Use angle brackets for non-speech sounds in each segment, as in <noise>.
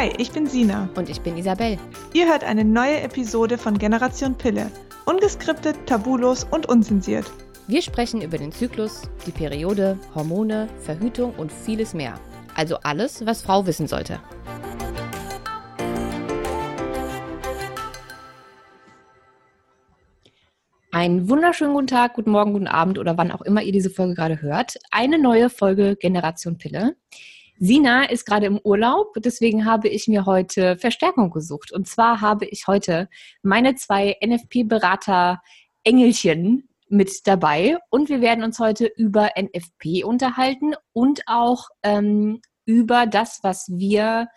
Hi, ich bin Sina. Und ich bin Isabel. Ihr hört eine neue Episode von Generation Pille. Ungeskriptet, tabulos und unzensiert. Wir sprechen über den Zyklus, die Periode, Hormone, Verhütung und vieles mehr. Also alles, was Frau wissen sollte. Einen wunderschönen guten Tag, guten Morgen, guten Abend oder wann auch immer ihr diese Folge gerade hört. Eine neue Folge Generation Pille. Sina ist gerade im Urlaub, deswegen habe ich mir heute Verstärkung gesucht. Und zwar habe ich heute meine zwei NFP-Berater-Engelchen mit dabei und wir werden uns heute über NFP unterhalten und auch ähm, über das, was wir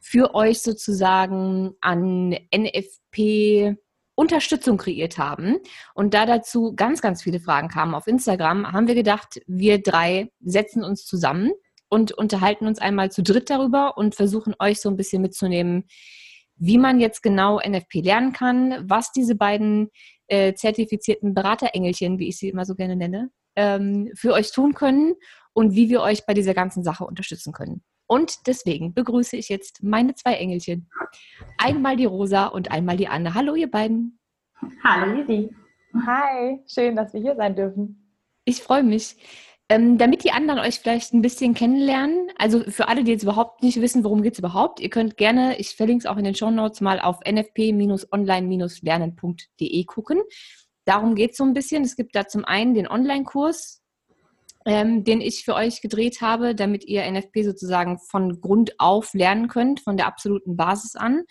für euch sozusagen an NFP Unterstützung kreiert haben. Und da dazu ganz, ganz viele Fragen kamen auf Instagram, haben wir gedacht, wir drei setzen uns zusammen und unterhalten uns einmal zu dritt darüber und versuchen euch so ein bisschen mitzunehmen, wie man jetzt genau NFP lernen kann, was diese beiden äh, zertifizierten Beraterengelchen, wie ich sie immer so gerne nenne, ähm, für euch tun können und wie wir euch bei dieser ganzen Sache unterstützen können. Und deswegen begrüße ich jetzt meine zwei Engelchen. Einmal die Rosa und einmal die Anne. Hallo, ihr beiden. Hallo, Lisi. Hi, schön, dass wir hier sein dürfen. Ich freue mich. Ähm, damit die anderen euch vielleicht ein bisschen kennenlernen, also für alle, die jetzt überhaupt nicht wissen, worum geht es überhaupt, ihr könnt gerne, ich verlinke es auch in den Show Notes mal auf nfp-online-lernen.de gucken. Darum geht es so ein bisschen. Es gibt da zum einen den Online-Kurs, ähm, den ich für euch gedreht habe, damit ihr NFP sozusagen von Grund auf lernen könnt, von der absoluten Basis an.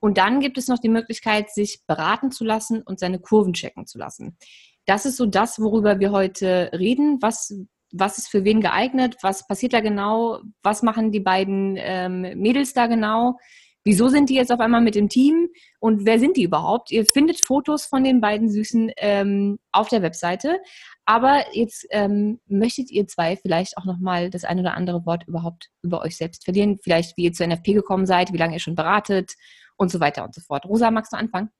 Und dann gibt es noch die Möglichkeit, sich beraten zu lassen und seine Kurven checken zu lassen. Das ist so das, worüber wir heute reden. Was was ist für wen geeignet, was passiert da genau, was machen die beiden ähm, Mädels da genau, wieso sind die jetzt auf einmal mit dem Team und wer sind die überhaupt? Ihr findet Fotos von den beiden Süßen ähm, auf der Webseite, aber jetzt ähm, möchtet ihr zwei vielleicht auch nochmal das ein oder andere Wort überhaupt über euch selbst verlieren, vielleicht wie ihr zur NFP gekommen seid, wie lange ihr schon beratet und so weiter und so fort. Rosa, magst du anfangen?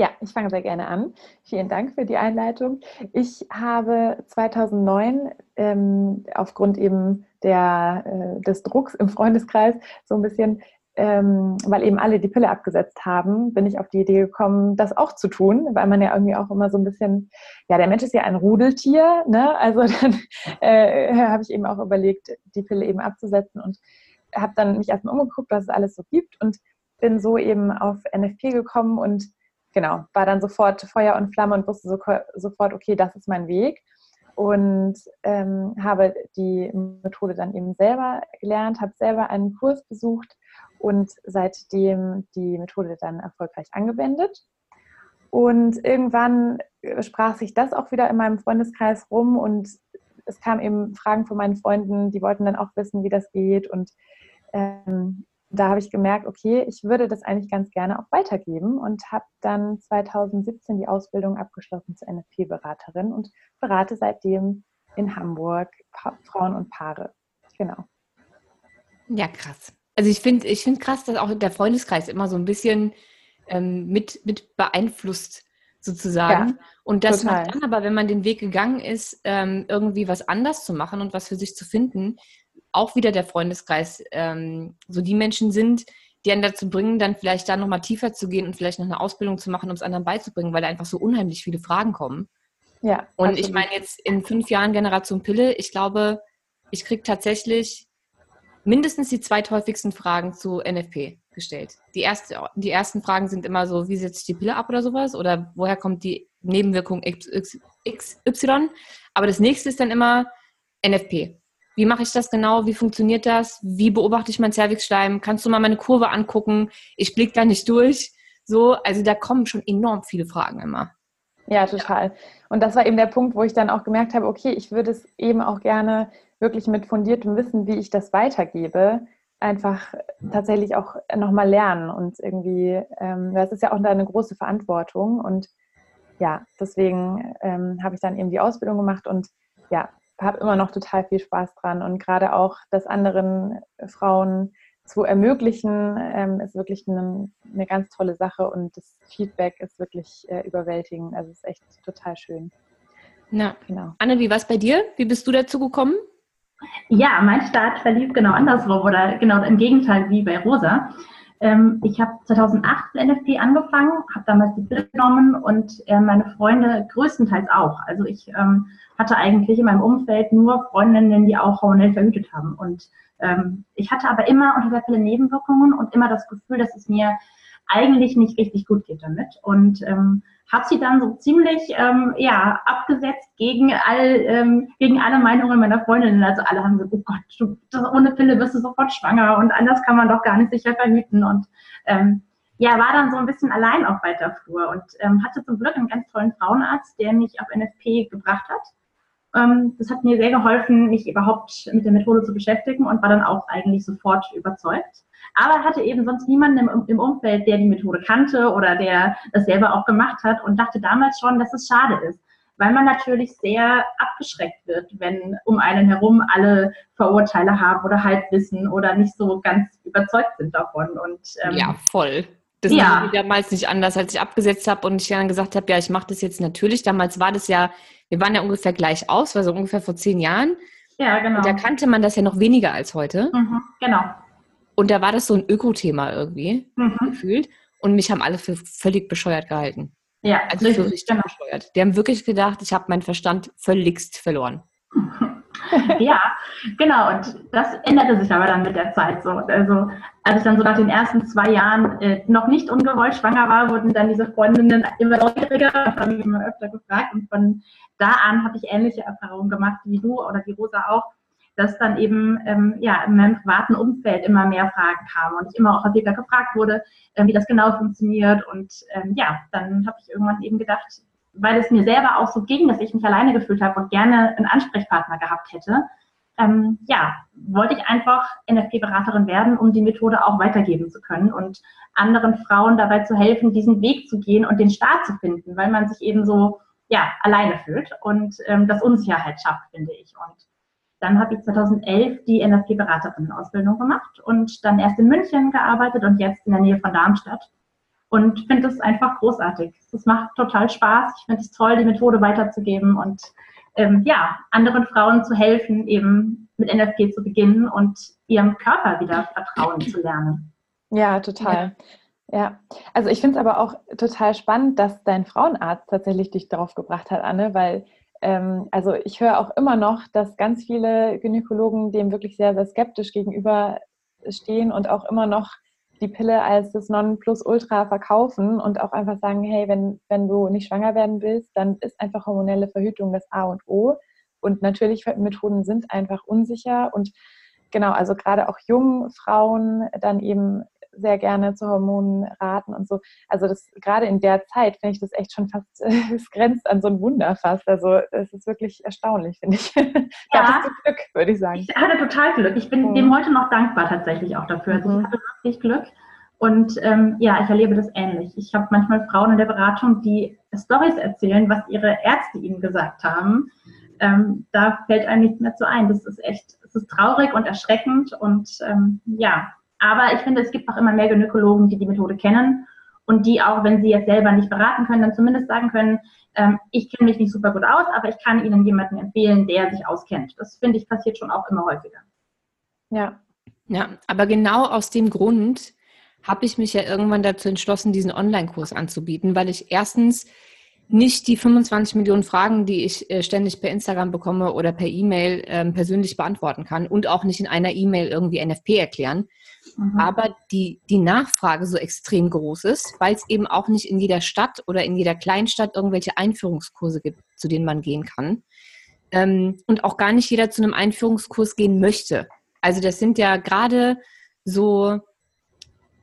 Ja, ich fange sehr gerne an. Vielen Dank für die Einleitung. Ich habe 2009 ähm, aufgrund eben der, äh, des Drucks im Freundeskreis so ein bisschen, ähm, weil eben alle die Pille abgesetzt haben, bin ich auf die Idee gekommen, das auch zu tun, weil man ja irgendwie auch immer so ein bisschen, ja, der Mensch ist ja ein Rudeltier, ne? Also dann <laughs> äh, habe ich eben auch überlegt, die Pille eben abzusetzen und habe dann mich erstmal umgeguckt, was es alles so gibt und bin so eben auf NFP gekommen und genau, war dann sofort Feuer und Flamme und wusste so, sofort, okay, das ist mein Weg. Und ähm, habe die Methode dann eben selber gelernt, habe selber einen Kurs besucht und seitdem die Methode dann erfolgreich angewendet. Und irgendwann sprach sich das auch wieder in meinem Freundeskreis rum und es kamen eben Fragen von meinen Freunden, die wollten dann auch wissen, wie das geht. Und ähm, da habe ich gemerkt, okay, ich würde das eigentlich ganz gerne auch weitergeben und habe dann 2017 die Ausbildung abgeschlossen zur NFP-Beraterin und berate seitdem in Hamburg pa Frauen und Paare. Genau. Ja, krass. Also ich finde ich find krass, dass auch der Freundeskreis immer so ein bisschen ähm, mit, mit beeinflusst sozusagen. Ja, und das total. macht dann aber, wenn man den Weg gegangen ist, ähm, irgendwie was anders zu machen und was für sich zu finden, auch wieder der Freundeskreis ähm, so die Menschen sind, die einen dazu bringen, dann vielleicht da nochmal tiefer zu gehen und vielleicht noch eine Ausbildung zu machen, um es anderen beizubringen, weil da einfach so unheimlich viele Fragen kommen. Ja. Und absolut. ich meine jetzt in fünf Jahren Generation Pille, ich glaube, ich kriege tatsächlich mindestens die zweithäufigsten Fragen zu NFP gestellt. Die, erste, die ersten Fragen sind immer so, wie setzt die Pille ab oder sowas? Oder woher kommt die Nebenwirkung XY? Aber das nächste ist dann immer NFP. Wie mache ich das genau? Wie funktioniert das? Wie beobachte ich mein Cervixschleim? Kannst du mal meine Kurve angucken? Ich blicke da nicht durch. So, also da kommen schon enorm viele Fragen immer. Ja, total. Und das war eben der Punkt, wo ich dann auch gemerkt habe, okay, ich würde es eben auch gerne wirklich mit fundiertem Wissen, wie ich das weitergebe, einfach tatsächlich auch nochmal lernen und irgendwie, ähm, das ist ja auch eine große Verantwortung und ja, deswegen ähm, habe ich dann eben die Ausbildung gemacht und ja, habe immer noch total viel Spaß dran und gerade auch das anderen Frauen zu ermöglichen, ähm, ist wirklich eine, eine, ganz tolle Sache und das Feedback ist wirklich äh, überwältigend. Also es ist echt total schön. Na, genau. Anne, wie war es bei dir? Wie bist du dazu gekommen? Ja, mein Start verlief genau andersrum oder genau im Gegenteil wie bei Rosa. Ähm, ich habe 2008 mit NFP angefangen, habe damals die Pille genommen und äh, meine Freunde größtenteils auch. Also ich ähm, hatte eigentlich in meinem Umfeld nur Freundinnen, die auch hormonell verhütet haben. Und ähm, ich hatte aber immer unter der Pille Nebenwirkungen und immer das Gefühl, dass es mir eigentlich nicht richtig gut geht damit. Und ähm, habe sie dann so ziemlich ähm, ja, abgesetzt gegen, all, ähm, gegen alle Meinungen meiner Freundinnen. Also alle haben gesagt, oh Gott, du, das, ohne Pille wirst du sofort schwanger und anders kann man doch gar nicht sicher verhüten. Und ähm, ja, war dann so ein bisschen allein auf weiter Flur und ähm, hatte zum Glück einen ganz tollen Frauenarzt, der mich auf NFP gebracht hat. Ähm, das hat mir sehr geholfen, mich überhaupt mit der Methode zu beschäftigen und war dann auch eigentlich sofort überzeugt. Aber hatte eben sonst niemanden im, im Umfeld, der die Methode kannte oder der das selber auch gemacht hat und dachte damals schon, dass es schade ist weil man natürlich sehr abgeschreckt wird, wenn um einen herum alle Vorurteile haben oder Halbwissen oder nicht so ganz überzeugt sind davon. Und, ähm, ja, voll. Das ja. war damals nicht anders, als ich abgesetzt habe und ich dann gesagt habe, ja, ich mache das jetzt natürlich. Damals war das ja, wir waren ja ungefähr gleich aus, war so ungefähr vor zehn Jahren. Ja, genau. Und da kannte man das ja noch weniger als heute. Mhm, genau. Und da war das so ein Öko-Thema irgendwie mhm. gefühlt. Und mich haben alle für völlig bescheuert gehalten. Ja, also richtig, für richtig genau. bescheuert. Die haben wirklich gedacht, ich habe meinen Verstand völligst verloren. <laughs> ja, genau. Und das änderte sich aber dann mit der Zeit so. Also als ich dann so nach den ersten zwei Jahren äh, noch nicht ungewollt schwanger war, wurden dann diese Freundinnen immer neugieriger und haben mich immer öfter gefragt. Und von da an habe ich ähnliche Erfahrungen gemacht wie du oder wie Rosa auch, dass dann eben ähm, ja, in meinem privaten Umfeld immer mehr Fragen kamen und ich immer auch häufiger gefragt wurde, äh, wie das genau funktioniert. Und ähm, ja, dann habe ich irgendwann eben gedacht, weil es mir selber auch so ging, dass ich mich alleine gefühlt habe und gerne einen Ansprechpartner gehabt hätte, ähm, ja, wollte ich einfach NFP-Beraterin werden, um die Methode auch weitergeben zu können und anderen Frauen dabei zu helfen, diesen Weg zu gehen und den Start zu finden, weil man sich eben so ja, alleine fühlt und ähm, das Unsicherheit schafft, finde ich. Und dann habe ich 2011 die NLP-Beraterinnen-Ausbildung gemacht und dann erst in München gearbeitet und jetzt in der Nähe von Darmstadt. Und finde es einfach großartig. Es macht total Spaß. Ich finde es toll, die Methode weiterzugeben und ähm, ja, anderen Frauen zu helfen, eben mit NLP zu beginnen und ihrem Körper wieder vertrauen zu lernen. Ja, total. Ja. ja. also ich finde es aber auch total spannend, dass dein Frauenarzt tatsächlich dich darauf gebracht hat, Anne, weil ähm, also ich höre auch immer noch, dass ganz viele Gynäkologen dem wirklich sehr, sehr skeptisch gegenüberstehen und auch immer noch die Pille als das Nonplusultra verkaufen und auch einfach sagen, hey, wenn, wenn du nicht schwanger werden willst, dann ist einfach hormonelle Verhütung das A und O. Und natürlich Methoden sind einfach unsicher und genau, also gerade auch jungen Frauen dann eben sehr gerne zu Hormonen raten und so. Also das gerade in der Zeit finde ich das echt schon fast, <laughs> es grenzt an so ein Wunder fast. Also es ist wirklich erstaunlich, finde ich. <laughs> Ja, hattest du Glück, würde ich sagen. Ich hatte total Glück. Ich bin mhm. dem heute noch dankbar tatsächlich auch dafür. Also mhm. ich hatte wirklich Glück. Und ähm, ja, ich erlebe das ähnlich. Ich habe manchmal Frauen in der Beratung, die Stories erzählen, was ihre Ärzte ihnen gesagt haben. Ähm, da fällt einem nichts mehr zu ein. Das ist echt, es ist traurig und erschreckend und ähm, ja, aber ich finde, es gibt auch immer mehr Gynäkologen, die die Methode kennen und die auch, wenn sie jetzt selber nicht beraten können, dann zumindest sagen können, ähm, ich kenne mich nicht super gut aus, aber ich kann Ihnen jemanden empfehlen, der sich auskennt. Das finde ich passiert schon auch immer häufiger. Ja. Ja, aber genau aus dem Grund habe ich mich ja irgendwann dazu entschlossen, diesen Online-Kurs anzubieten, weil ich erstens nicht die 25 Millionen Fragen, die ich äh, ständig per Instagram bekomme oder per E-Mail ähm, persönlich beantworten kann und auch nicht in einer E-Mail irgendwie NFP erklären. Mhm. Aber die, die Nachfrage so extrem groß ist, weil es eben auch nicht in jeder Stadt oder in jeder Kleinstadt irgendwelche Einführungskurse gibt, zu denen man gehen kann. Ähm, und auch gar nicht jeder zu einem Einführungskurs gehen möchte. Also das sind ja gerade so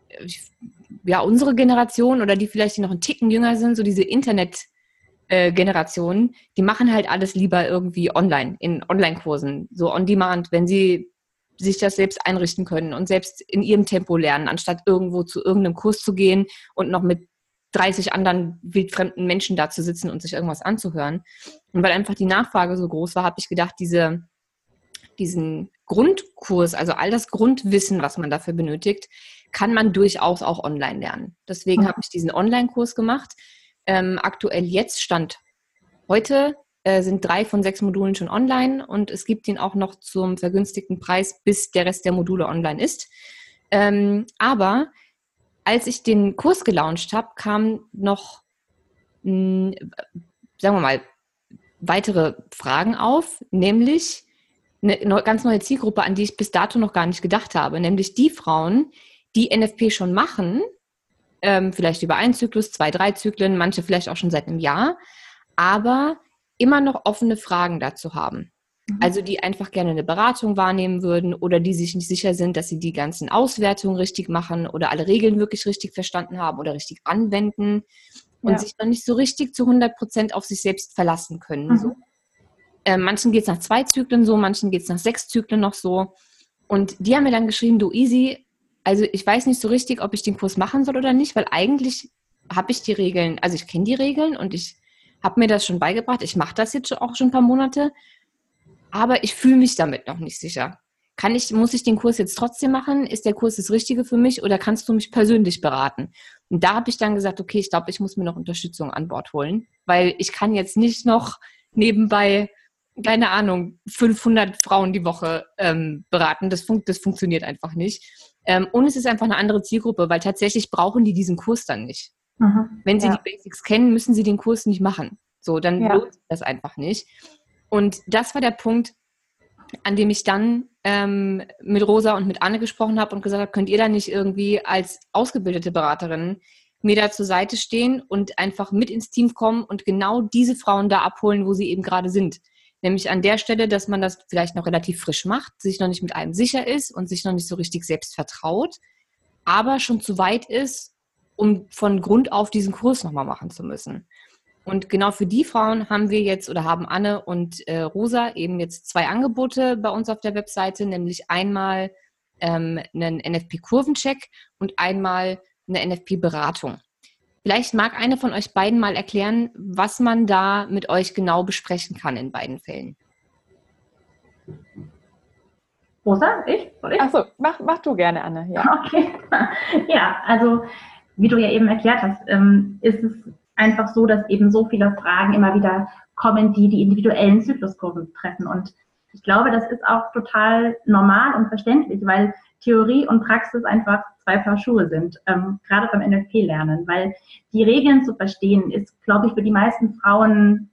äh, ja, unsere Generation oder die vielleicht noch einen Ticken jünger sind, so diese Internet- äh, Generationen, die machen halt alles lieber irgendwie online, in Online-Kursen, so on demand, wenn sie sich das selbst einrichten können und selbst in ihrem Tempo lernen, anstatt irgendwo zu irgendeinem Kurs zu gehen und noch mit 30 anderen wildfremden Menschen da zu sitzen und sich irgendwas anzuhören. Und weil einfach die Nachfrage so groß war, habe ich gedacht, diese, diesen Grundkurs, also all das Grundwissen, was man dafür benötigt, kann man durchaus auch online lernen. Deswegen mhm. habe ich diesen Online-Kurs gemacht, ähm, aktuell jetzt stand heute äh, sind drei von sechs Modulen schon online und es gibt ihn auch noch zum vergünstigten Preis, bis der Rest der Module online ist. Ähm, aber als ich den Kurs gelauncht habe, kamen noch, mh, hm, sagen wir mal, weitere Fragen auf, nämlich eine ganz neue Zielgruppe, an die ich bis dato noch gar nicht gedacht habe, nämlich die Frauen, die NFP schon machen, ähm, vielleicht über einen Zyklus, zwei, drei Zyklen, manche vielleicht auch schon seit einem Jahr, aber immer noch offene Fragen dazu haben. Mhm. Also die einfach gerne eine Beratung wahrnehmen würden oder die sich nicht sicher sind, dass sie die ganzen Auswertungen richtig machen oder alle Regeln wirklich richtig verstanden haben oder richtig anwenden und ja. sich noch nicht so richtig zu 100 Prozent auf sich selbst verlassen können. Mhm. So. Äh, manchen geht es nach zwei Zyklen so, manchen geht es nach sechs Zyklen noch so. Und die haben mir dann geschrieben, du Easy, also ich weiß nicht so richtig, ob ich den Kurs machen soll oder nicht, weil eigentlich habe ich die Regeln, also ich kenne die Regeln und ich habe mir das schon beigebracht. Ich mache das jetzt auch schon ein paar Monate, aber ich fühle mich damit noch nicht sicher. Kann ich, muss ich den Kurs jetzt trotzdem machen? Ist der Kurs das Richtige für mich oder kannst du mich persönlich beraten? Und da habe ich dann gesagt, okay, ich glaube, ich muss mir noch Unterstützung an Bord holen, weil ich kann jetzt nicht noch nebenbei keine Ahnung, 500 Frauen die Woche ähm, beraten. Das, fun das funktioniert einfach nicht. Ähm, und es ist einfach eine andere Zielgruppe, weil tatsächlich brauchen die diesen Kurs dann nicht. Mhm, Wenn sie ja. die Basics kennen, müssen sie den Kurs nicht machen. So, dann ja. lohnt sich das einfach nicht. Und das war der Punkt, an dem ich dann ähm, mit Rosa und mit Anne gesprochen habe und gesagt habe, könnt ihr da nicht irgendwie als ausgebildete Beraterin mir da zur Seite stehen und einfach mit ins Team kommen und genau diese Frauen da abholen, wo sie eben gerade sind. Nämlich an der Stelle, dass man das vielleicht noch relativ frisch macht, sich noch nicht mit einem sicher ist und sich noch nicht so richtig selbst vertraut, aber schon zu weit ist, um von Grund auf diesen Kurs nochmal machen zu müssen. Und genau für die Frauen haben wir jetzt oder haben Anne und äh, Rosa eben jetzt zwei Angebote bei uns auf der Webseite, nämlich einmal ähm, einen NFP-Kurvencheck und einmal eine NFP-Beratung. Vielleicht mag eine von euch beiden mal erklären, was man da mit euch genau besprechen kann in beiden Fällen. Rosa, ich? ich? Achso, mach, mach du gerne, Anne. Ja. Okay. <laughs> Ja, also wie du ja eben erklärt hast, ähm, ist es einfach so, dass eben so viele Fragen immer wieder kommen, die die individuellen Zykluskurven treffen. Und ich glaube, das ist auch total normal und verständlich, weil Theorie und Praxis einfach zwei Paar Schuhe sind, ähm, gerade beim NLP-Lernen, weil die Regeln zu verstehen ist, glaube ich, für die meisten Frauen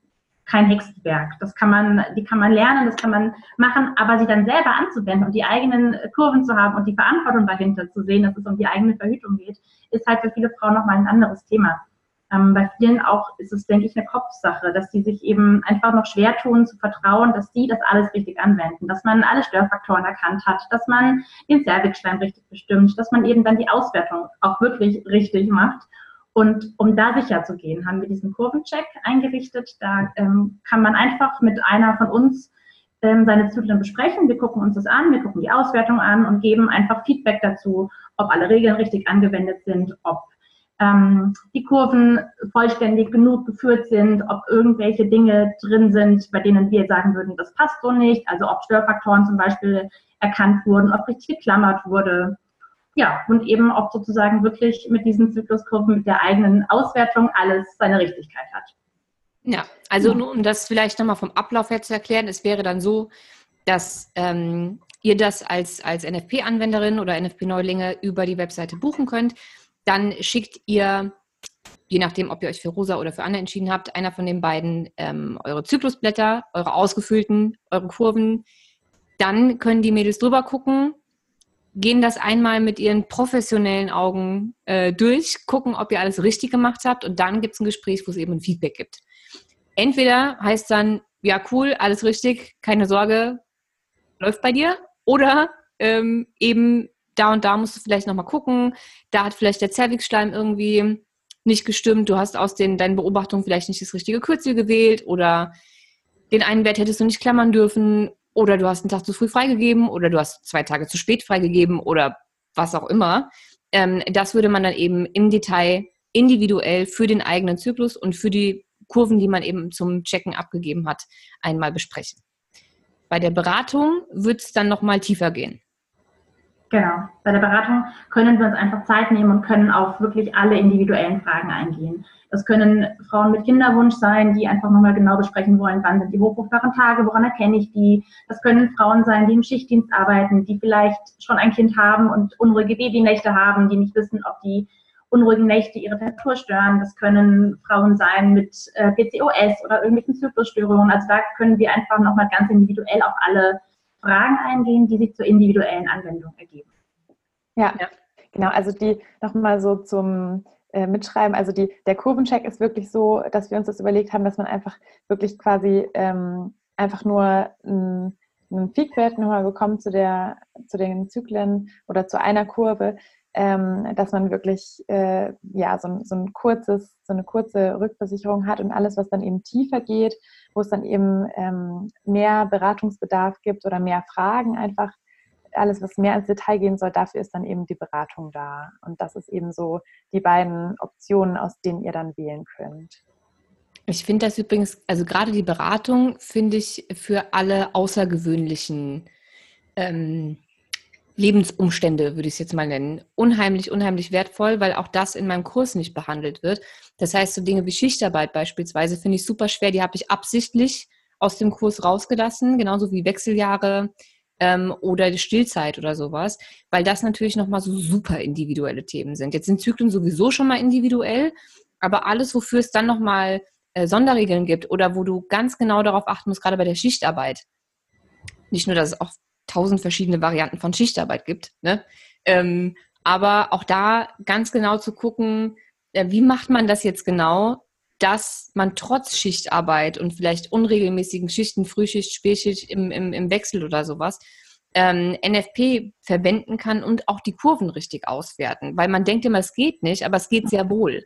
kein Hexenwerk. Das kann man, die kann man lernen, das kann man machen, aber sie dann selber anzuwenden und die eigenen Kurven zu haben und die Verantwortung dahinter zu sehen, dass es um die eigene Verhütung geht, ist halt für viele Frauen nochmal ein anderes Thema. Ähm, bei vielen auch ist es, denke ich, eine Kopfsache, dass sie sich eben einfach noch schwer tun zu vertrauen, dass sie das alles richtig anwenden, dass man alle Störfaktoren erkannt hat, dass man den Cervixschleim richtig bestimmt, dass man eben dann die Auswertung auch wirklich richtig macht. Und um da sicher zu gehen, haben wir diesen Kurvencheck eingerichtet. Da ähm, kann man einfach mit einer von uns ähm, seine Zyklen besprechen. Wir gucken uns das an, wir gucken die Auswertung an und geben einfach Feedback dazu, ob alle Regeln richtig angewendet sind, ob ähm, die Kurven vollständig genug geführt sind, ob irgendwelche Dinge drin sind, bei denen wir sagen würden, das passt so nicht, also ob Störfaktoren zum Beispiel erkannt wurden, ob richtig geklammert wurde. Ja, und eben ob sozusagen wirklich mit diesen Zykluskurven, mit der eigenen Auswertung alles seine Richtigkeit hat. Ja, also nur um das vielleicht nochmal vom Ablauf her zu erklären, es wäre dann so, dass ähm, ihr das als, als NFP-Anwenderin oder NFP-Neulinge über die Webseite buchen könnt. Dann schickt ihr, je nachdem, ob ihr euch für Rosa oder für Anne entschieden habt, einer von den beiden ähm, eure Zyklusblätter, eure ausgefüllten, eure Kurven. Dann können die Mädels drüber gucken, gehen das einmal mit ihren professionellen Augen äh, durch, gucken, ob ihr alles richtig gemacht habt und dann gibt es ein Gespräch, wo es eben ein Feedback gibt. Entweder heißt dann, ja cool, alles richtig, keine Sorge, läuft bei dir, oder ähm, eben da und da musst du vielleicht nochmal gucken, da hat vielleicht der Zervixschleim irgendwie nicht gestimmt, du hast aus den, deinen Beobachtungen vielleicht nicht das richtige Kürzel gewählt oder den einen Wert hättest du nicht klammern dürfen oder du hast einen Tag zu früh freigegeben oder du hast zwei Tage zu spät freigegeben oder was auch immer. Ähm, das würde man dann eben im Detail individuell für den eigenen Zyklus und für die Kurven, die man eben zum Checken abgegeben hat, einmal besprechen. Bei der Beratung wird es dann nochmal tiefer gehen. Genau. Bei der Beratung können wir uns einfach Zeit nehmen und können auf wirklich alle individuellen Fragen eingehen. Das können Frauen mit Kinderwunsch sein, die einfach nochmal genau besprechen wollen, wann sind die hochfruchtbaren Tage, woran erkenne ich die. Das können Frauen sein, die im Schichtdienst arbeiten, die vielleicht schon ein Kind haben und unruhige Babynächte haben, die nicht wissen, ob die unruhigen Nächte ihre Temperatur stören. Das können Frauen sein mit äh, PCOS oder irgendwelchen Zyklusstörungen. Also da können wir einfach nochmal ganz individuell auf alle Fragen eingehen, die sich zur individuellen Anwendung ergeben. Ja, ja. genau. Also die nochmal so zum äh, Mitschreiben. Also die, der Kurvencheck ist wirklich so, dass wir uns das überlegt haben, dass man einfach wirklich quasi ähm, einfach nur ein, einen Peakwert nochmal bekommt zu, der, zu den Zyklen oder zu einer Kurve, ähm, dass man wirklich äh, ja, so, so, ein kurzes, so eine kurze Rückversicherung hat und alles, was dann eben tiefer geht, wo es dann eben ähm, mehr Beratungsbedarf gibt oder mehr Fragen einfach, alles, was mehr ins Detail gehen soll, dafür ist dann eben die Beratung da. Und das ist eben so die beiden Optionen, aus denen ihr dann wählen könnt. Ich finde das übrigens, also gerade die Beratung finde ich für alle außergewöhnlichen ähm, Lebensumstände, würde ich es jetzt mal nennen, unheimlich, unheimlich wertvoll, weil auch das in meinem Kurs nicht behandelt wird. Das heißt, so Dinge wie Schichtarbeit beispielsweise finde ich super schwer. Die habe ich absichtlich aus dem Kurs rausgelassen, genauso wie Wechseljahre ähm, oder die Stillzeit oder sowas, weil das natürlich nochmal so super individuelle Themen sind. Jetzt sind Zyklen sowieso schon mal individuell, aber alles, wofür es dann nochmal äh, Sonderregeln gibt oder wo du ganz genau darauf achten musst, gerade bei der Schichtarbeit. Nicht nur, dass es auch tausend verschiedene Varianten von Schichtarbeit gibt. Ne? Ähm, aber auch da ganz genau zu gucken, äh, wie macht man das jetzt genau, dass man trotz Schichtarbeit und vielleicht unregelmäßigen Schichten, Frühschicht, Spätschicht im, im, im Wechsel oder sowas, ähm, NFP verwenden kann und auch die Kurven richtig auswerten. Weil man denkt immer, es geht nicht, aber es geht sehr wohl.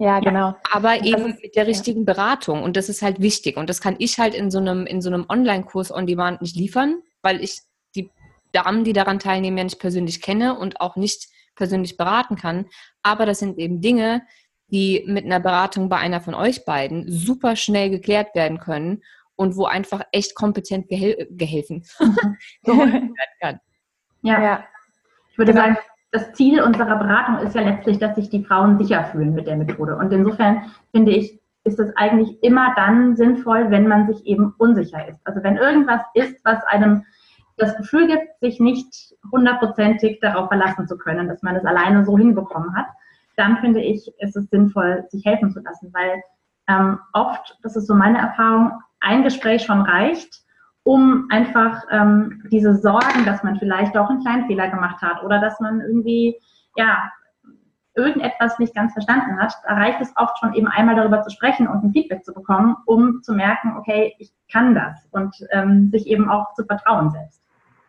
Ja, genau. Ja, aber eben ist, mit der richtigen ja. Beratung. Und das ist halt wichtig. Und das kann ich halt in so einem, in so einem Online-Kurs on Demand nicht liefern, weil ich die Damen, die daran teilnehmen, ja nicht persönlich kenne und auch nicht persönlich beraten kann. Aber das sind eben Dinge, die mit einer Beratung bei einer von euch beiden super schnell geklärt werden können und wo einfach echt kompetent gehel gehelfen <laughs> <laughs> werden kann. Ja. ja. Ich würde genau. sagen, das Ziel unserer Beratung ist ja letztlich, dass sich die Frauen sicher fühlen mit der Methode. Und insofern finde ich, ist es eigentlich immer dann sinnvoll, wenn man sich eben unsicher ist. Also wenn irgendwas ist, was einem das Gefühl gibt, sich nicht hundertprozentig darauf verlassen zu können, dass man es alleine so hinbekommen hat, dann finde ich, ist es sinnvoll, sich helfen zu lassen, weil ähm, oft, das ist so meine Erfahrung, ein Gespräch schon reicht, um einfach ähm, diese Sorgen, dass man vielleicht auch einen kleinen Fehler gemacht hat oder dass man irgendwie, ja, irgendetwas nicht ganz verstanden hat, da reicht es oft schon eben einmal darüber zu sprechen und ein Feedback zu bekommen, um zu merken, okay, ich kann das und ähm, sich eben auch zu vertrauen selbst.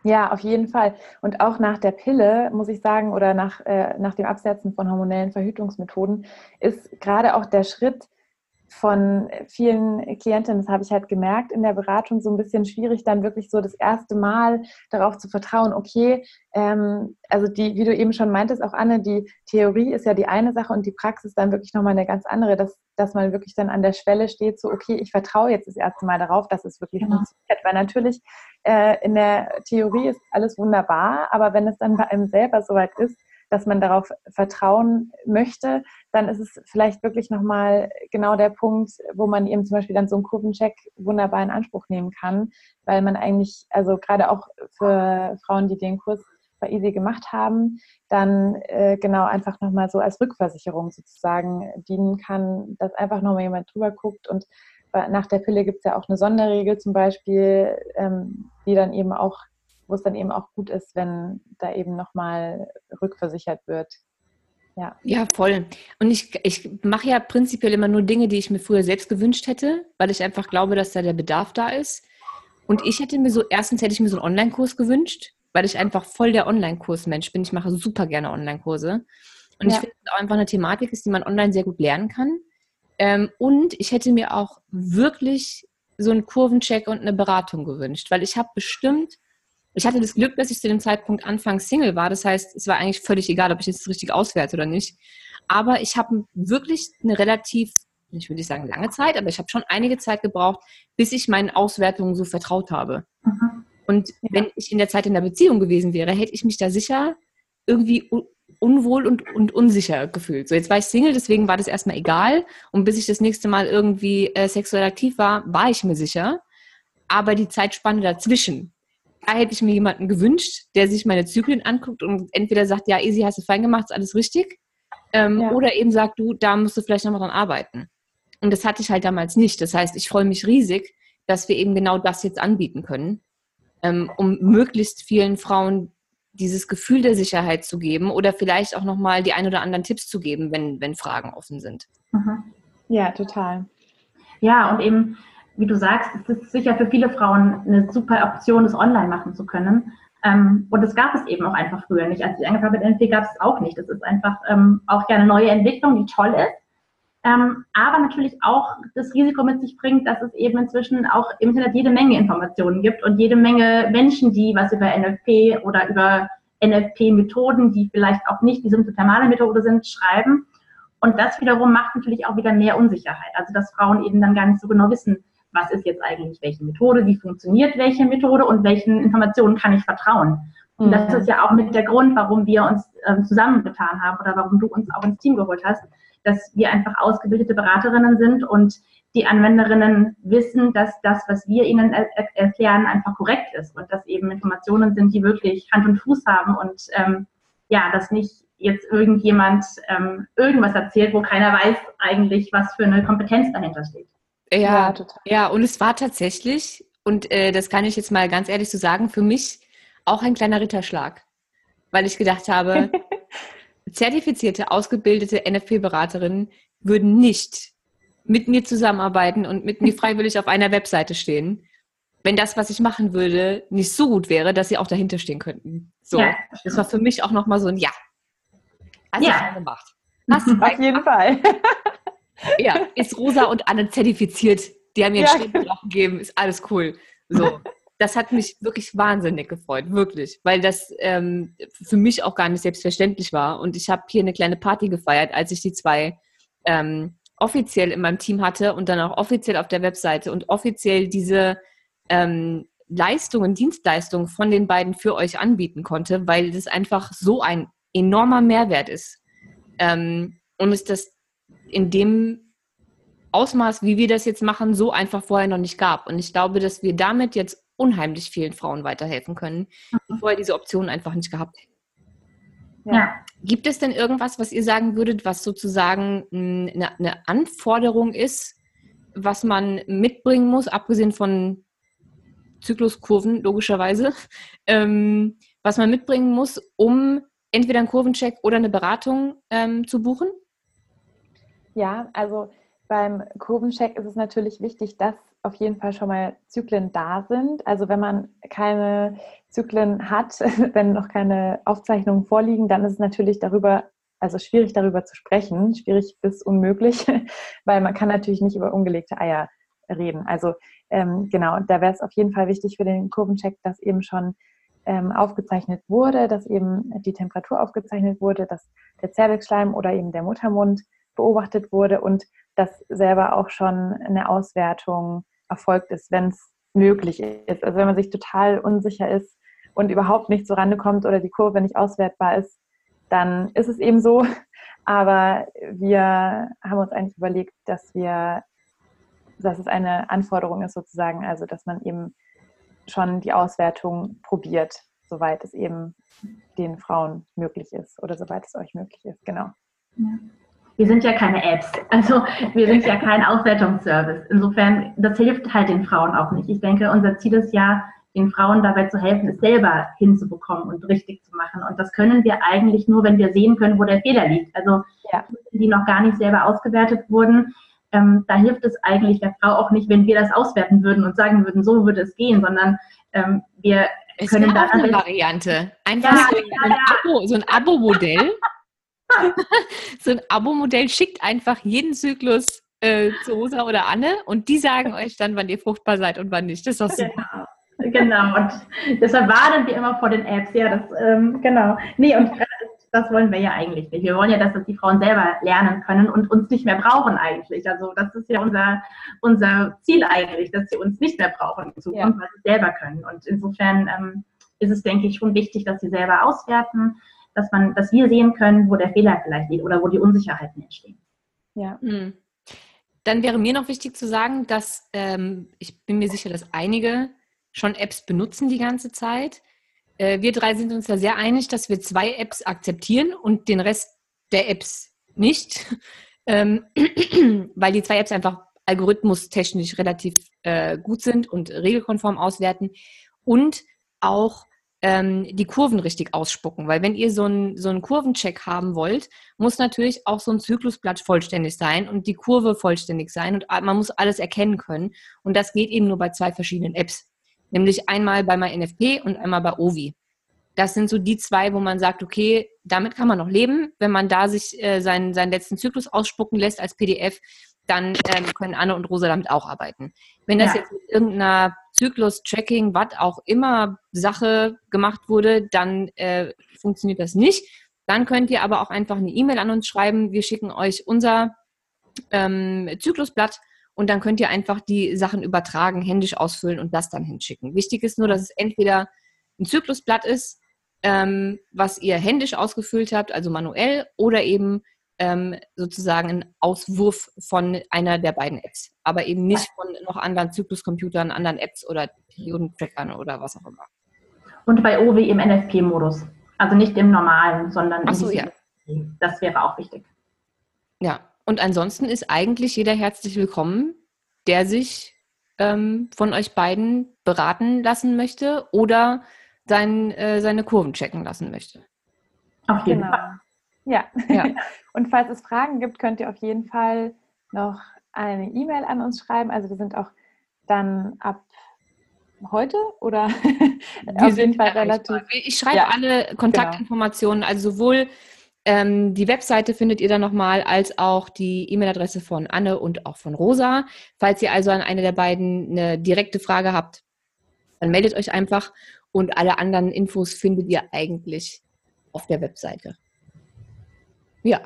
Ja, auf jeden Fall. Und auch nach der Pille, muss ich sagen, oder nach, äh, nach dem Absetzen von hormonellen Verhütungsmethoden, ist gerade auch der Schritt, von vielen Klientinnen, das habe ich halt gemerkt in der Beratung, so ein bisschen schwierig, dann wirklich so das erste Mal darauf zu vertrauen, okay, ähm, also die, wie du eben schon meintest, auch Anne, die Theorie ist ja die eine Sache und die Praxis dann wirklich nochmal eine ganz andere, dass, dass man wirklich dann an der Schwelle steht, so, okay, ich vertraue jetzt das erste Mal darauf, dass es wirklich genau. funktioniert, weil natürlich äh, in der Theorie ist alles wunderbar, aber wenn es dann bei einem selber soweit ist, dass man darauf vertrauen möchte, dann ist es vielleicht wirklich nochmal genau der Punkt, wo man eben zum Beispiel dann so einen Kurvencheck wunderbar in Anspruch nehmen kann, weil man eigentlich, also gerade auch für Frauen, die den Kurs bei Easy gemacht haben, dann äh, genau einfach nochmal so als Rückversicherung sozusagen dienen kann, dass einfach nochmal jemand drüber guckt. Und nach der Pille gibt es ja auch eine Sonderregel zum Beispiel, ähm, die dann eben auch wo es dann eben auch gut ist, wenn da eben nochmal rückversichert wird. Ja. ja, voll. Und ich, ich mache ja prinzipiell immer nur Dinge, die ich mir früher selbst gewünscht hätte, weil ich einfach glaube, dass da der Bedarf da ist. Und ich hätte mir so, erstens hätte ich mir so einen Online-Kurs gewünscht, weil ich einfach voll der Online-Kurs-Mensch bin. Ich mache super gerne Online-Kurse. Und ja. ich finde, dass auch einfach eine Thematik ist, die man online sehr gut lernen kann. Ähm, und ich hätte mir auch wirklich so einen Kurvencheck und eine Beratung gewünscht, weil ich habe bestimmt ich hatte das Glück, dass ich zu dem Zeitpunkt anfangs Single war. Das heißt, es war eigentlich völlig egal, ob ich jetzt richtig auswerte oder nicht. Aber ich habe wirklich eine relativ, ich würde nicht sagen lange Zeit, aber ich habe schon einige Zeit gebraucht, bis ich meinen Auswertungen so vertraut habe. Mhm. Und ja. wenn ich in der Zeit in der Beziehung gewesen wäre, hätte ich mich da sicher irgendwie unwohl und, und unsicher gefühlt. So, jetzt war ich Single, deswegen war das erstmal egal. Und bis ich das nächste Mal irgendwie äh, sexuell aktiv war, war ich mir sicher. Aber die Zeitspanne dazwischen, da hätte ich mir jemanden gewünscht, der sich meine Zyklen anguckt und entweder sagt, ja, easy, hast du fein gemacht, ist alles richtig. Ähm, ja. Oder eben sagt, du, da musst du vielleicht nochmal dran arbeiten. Und das hatte ich halt damals nicht. Das heißt, ich freue mich riesig, dass wir eben genau das jetzt anbieten können, ähm, um möglichst vielen Frauen dieses Gefühl der Sicherheit zu geben oder vielleicht auch nochmal die ein oder anderen Tipps zu geben, wenn, wenn Fragen offen sind. Mhm. Ja, total. Ja, und eben, wie du sagst, es ist sicher für viele Frauen eine super Option, das online machen zu können. Ähm, und das gab es eben auch einfach früher nicht. Als ich angefangen habe mit NLP, gab es auch nicht. Das ist einfach ähm, auch ja eine neue Entwicklung, die toll ist. Ähm, aber natürlich auch das Risiko mit sich bringt, dass es eben inzwischen auch im Internet jede Menge Informationen gibt und jede Menge Menschen, die was über NLP oder über NLP-Methoden, die vielleicht auch nicht die symptothermale Methode sind, schreiben. Und das wiederum macht natürlich auch wieder mehr Unsicherheit. Also dass Frauen eben dann gar nicht so genau wissen, was ist jetzt eigentlich welche Methode, wie funktioniert welche Methode und welchen Informationen kann ich vertrauen. Und mhm. das ist ja auch mit der Grund, warum wir uns ähm, zusammengetan haben oder warum du uns auch ins Team geholt hast, dass wir einfach ausgebildete Beraterinnen sind und die Anwenderinnen wissen, dass das, was wir ihnen er erklären, einfach korrekt ist und dass eben Informationen sind, die wirklich Hand und Fuß haben und ähm, ja, dass nicht jetzt irgendjemand ähm, irgendwas erzählt, wo keiner weiß eigentlich, was für eine Kompetenz dahinter steht. Ja, ja, total. ja und es war tatsächlich, und äh, das kann ich jetzt mal ganz ehrlich so sagen, für mich auch ein kleiner Ritterschlag, weil ich gedacht habe, <laughs> zertifizierte, ausgebildete NFP-Beraterinnen würden nicht mit mir zusammenarbeiten und mit mir <laughs> freiwillig auf einer Webseite stehen, wenn das, was ich machen würde, nicht so gut wäre, dass sie auch dahinter stehen könnten. So, ja. das war für mich auch nochmal so ein Ja. Hast ja. du gemacht. <laughs> Hast du auf jeden Fall. Ja, ist Rosa und Anne zertifiziert. Die haben mir ja, einen genau. gegeben, ist alles cool. So das hat mich wirklich wahnsinnig gefreut, wirklich, weil das ähm, für mich auch gar nicht selbstverständlich war. Und ich habe hier eine kleine Party gefeiert, als ich die zwei ähm, offiziell in meinem Team hatte und dann auch offiziell auf der Webseite und offiziell diese ähm, Leistungen, Dienstleistungen von den beiden für euch anbieten konnte, weil das einfach so ein enormer Mehrwert ist. Ähm, und es das in dem Ausmaß, wie wir das jetzt machen, so einfach vorher noch nicht gab. Und ich glaube, dass wir damit jetzt unheimlich vielen Frauen weiterhelfen können, die mhm. vorher diese Option einfach nicht gehabt hätten. Ja. Gibt es denn irgendwas, was ihr sagen würdet, was sozusagen eine, eine Anforderung ist, was man mitbringen muss, abgesehen von Zykluskurven, logischerweise, <laughs> ähm, was man mitbringen muss, um entweder einen Kurvencheck oder eine Beratung ähm, zu buchen? Ja, also beim Kurvencheck ist es natürlich wichtig, dass auf jeden Fall schon mal Zyklen da sind. Also wenn man keine Zyklen hat, <laughs> wenn noch keine Aufzeichnungen vorliegen, dann ist es natürlich darüber, also schwierig darüber zu sprechen, schwierig bis unmöglich, <laughs> weil man kann natürlich nicht über ungelegte Eier reden. Also ähm, genau, da wäre es auf jeden Fall wichtig für den Kurvencheck, dass eben schon ähm, aufgezeichnet wurde, dass eben die Temperatur aufgezeichnet wurde, dass der Zervixschleim oder eben der Muttermund beobachtet wurde und dass selber auch schon eine Auswertung erfolgt ist, wenn es möglich ist. Also wenn man sich total unsicher ist und überhaupt nicht zurande kommt oder die Kurve nicht auswertbar ist, dann ist es eben so. <laughs> Aber wir haben uns eigentlich überlegt, dass wir, dass es eine Anforderung ist sozusagen, also dass man eben schon die Auswertung probiert, soweit es eben den Frauen möglich ist oder soweit es euch möglich ist. Genau. Ja wir sind ja keine Apps. Also wir sind ja kein Auswertungsservice. Insofern, das hilft halt den Frauen auch nicht. Ich denke, unser Ziel ist ja, den Frauen dabei zu helfen, es selber hinzubekommen und richtig zu machen. Und das können wir eigentlich nur, wenn wir sehen können, wo der Fehler liegt. Also ja. die noch gar nicht selber ausgewertet wurden, ähm, da hilft es eigentlich der Frau auch nicht, wenn wir das auswerten würden und sagen würden, so würde es gehen, sondern ähm, wir es können da eine Variante. Einfach ja, so, ein Abo, so ein Abo-Modell. <laughs> so ein Abo-Modell schickt einfach jeden Zyklus äh, zu Rosa oder Anne und die sagen euch dann, wann ihr fruchtbar seid und wann nicht. Das ist doch super. Genau, genau. und deshalb warnen wir immer vor den Apps. Ja, das, ähm, genau. Nee, und das wollen wir ja eigentlich nicht. Wir wollen ja, dass das die Frauen selber lernen können und uns nicht mehr brauchen eigentlich. Also das ist ja unser, unser Ziel eigentlich, dass sie uns nicht mehr brauchen in Zukunft, ja. weil sie selber können. Und insofern ähm, ist es, denke ich, schon wichtig, dass sie selber auswerten, dass man, dass wir sehen können, wo der Fehler vielleicht liegt oder wo die Unsicherheiten entstehen. Ja. Mhm. Dann wäre mir noch wichtig zu sagen, dass ähm, ich bin mir sicher, dass einige schon Apps benutzen die ganze Zeit. Äh, wir drei sind uns da sehr einig, dass wir zwei Apps akzeptieren und den Rest der Apps nicht, <laughs> ähm, <clears throat> weil die zwei Apps einfach algorithmustechnisch relativ äh, gut sind und regelkonform auswerten und auch ähm, die Kurven richtig ausspucken. Weil wenn ihr so einen so einen Kurvencheck haben wollt, muss natürlich auch so ein Zyklusblatt vollständig sein und die Kurve vollständig sein und man muss alles erkennen können. Und das geht eben nur bei zwei verschiedenen Apps. Nämlich einmal bei MyNFP und einmal bei Ovi. Das sind so die zwei, wo man sagt, okay, damit kann man noch leben. Wenn man da sich äh, seinen, seinen letzten Zyklus ausspucken lässt als PDF, dann ähm, können Anne und Rosa damit auch arbeiten. Wenn das ja. jetzt mit irgendeiner Zyklus-Tracking, was auch immer Sache gemacht wurde, dann äh, funktioniert das nicht. Dann könnt ihr aber auch einfach eine E-Mail an uns schreiben. Wir schicken euch unser ähm, Zyklusblatt und dann könnt ihr einfach die Sachen übertragen, händisch ausfüllen und das dann hinschicken. Wichtig ist nur, dass es entweder ein Zyklusblatt ist, ähm, was ihr händisch ausgefüllt habt, also manuell, oder eben ähm, sozusagen ein Auswurf von einer der beiden Apps, aber eben nicht von noch anderen Zykluscomputern, anderen Apps oder Periodentrackern oder was auch immer. Und bei OW im NFP-Modus, also nicht im normalen, sondern Ach so, ja. Das wäre auch wichtig. Ja, und ansonsten ist eigentlich jeder herzlich willkommen, der sich ähm, von euch beiden beraten lassen möchte oder sein, äh, seine Kurven checken lassen möchte. Auf jeden genau. Fall. Ja. ja. <laughs> Und falls es Fragen gibt, könnt ihr auf jeden Fall noch eine E-Mail an uns schreiben. Also wir sind auch dann ab heute oder <laughs> auf jeden Fall relativ. Ich schreibe ja, alle. Kontaktinformationen, genau. also sowohl ähm, die Webseite findet ihr dann nochmal, als auch die E-Mail-Adresse von Anne und auch von Rosa. Falls ihr also an eine der beiden eine direkte Frage habt, dann meldet euch einfach und alle anderen Infos findet ihr eigentlich auf der Webseite. Ja.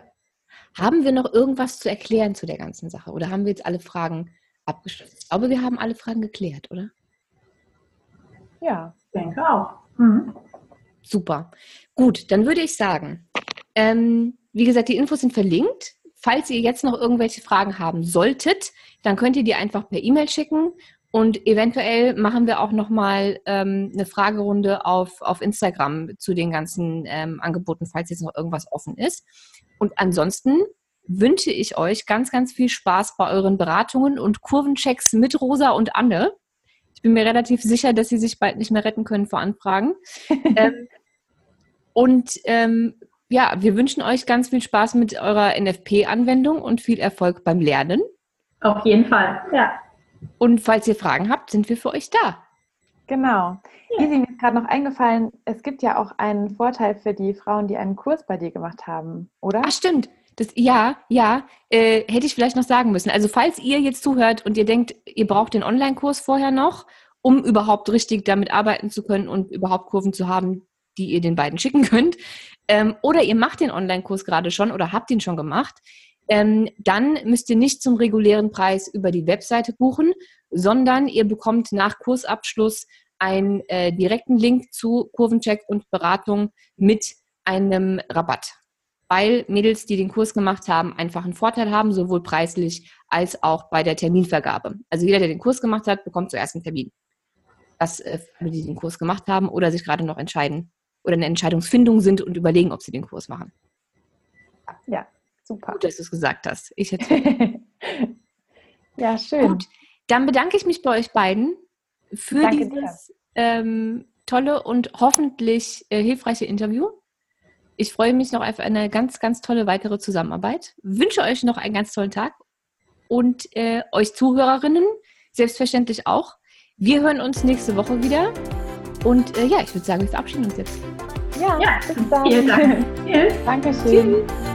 Haben wir noch irgendwas zu erklären zu der ganzen Sache? Oder haben wir jetzt alle Fragen abgeschlossen? Ich glaube, wir haben alle Fragen geklärt, oder? Ja, ich denke auch. Mhm. Super. Gut, dann würde ich sagen, ähm, wie gesagt, die Infos sind verlinkt. Falls ihr jetzt noch irgendwelche Fragen haben solltet, dann könnt ihr die einfach per E-Mail schicken und eventuell machen wir auch nochmal ähm, eine Fragerunde auf, auf Instagram zu den ganzen ähm, Angeboten, falls jetzt noch irgendwas offen ist. Und ansonsten wünsche ich euch ganz, ganz viel Spaß bei euren Beratungen und Kurvenchecks mit Rosa und Anne. Ich bin mir relativ sicher, dass sie sich bald nicht mehr retten können vor Anfragen. <laughs> ähm, und ähm, ja, wir wünschen euch ganz viel Spaß mit eurer NFP-Anwendung und viel Erfolg beim Lernen. Auf jeden Fall, ja. Und falls ihr Fragen habt, sind wir für euch da. Genau. Ja. Easy, mir ist gerade noch eingefallen, es gibt ja auch einen Vorteil für die Frauen, die einen Kurs bei dir gemacht haben, oder? Ach, stimmt. Das, ja, ja, äh, hätte ich vielleicht noch sagen müssen. Also falls ihr jetzt zuhört und ihr denkt, ihr braucht den Online-Kurs vorher noch, um überhaupt richtig damit arbeiten zu können und überhaupt Kurven zu haben, die ihr den beiden schicken könnt, ähm, oder ihr macht den Online-Kurs gerade schon oder habt ihn schon gemacht, ähm, dann müsst ihr nicht zum regulären Preis über die Webseite buchen, sondern ihr bekommt nach Kursabschluss einen äh, direkten Link zu Kurvencheck und Beratung mit einem Rabatt. Weil Mädels, die den Kurs gemacht haben, einfach einen Vorteil haben, sowohl preislich als auch bei der Terminvergabe. Also jeder, der den Kurs gemacht hat, bekommt zuerst einen Termin. Das, äh, die den Kurs gemacht haben oder sich gerade noch entscheiden oder eine Entscheidungsfindung sind und überlegen, ob sie den Kurs machen. Ja, Super. Gut, dass du es gesagt hast. Ich hätte. <laughs> ja, schön. Gut, dann bedanke ich mich bei euch beiden für Danke dieses ähm, tolle und hoffentlich äh, hilfreiche Interview. Ich freue mich noch auf eine ganz, ganz tolle weitere Zusammenarbeit. Wünsche euch noch einen ganz tollen Tag und äh, euch Zuhörerinnen selbstverständlich auch. Wir hören uns nächste Woche wieder. Und äh, ja, ich würde sagen, wir verabschieden uns jetzt. Ja, ja bis dann. Vielen Dank. <laughs> Dankeschön. Tschüss.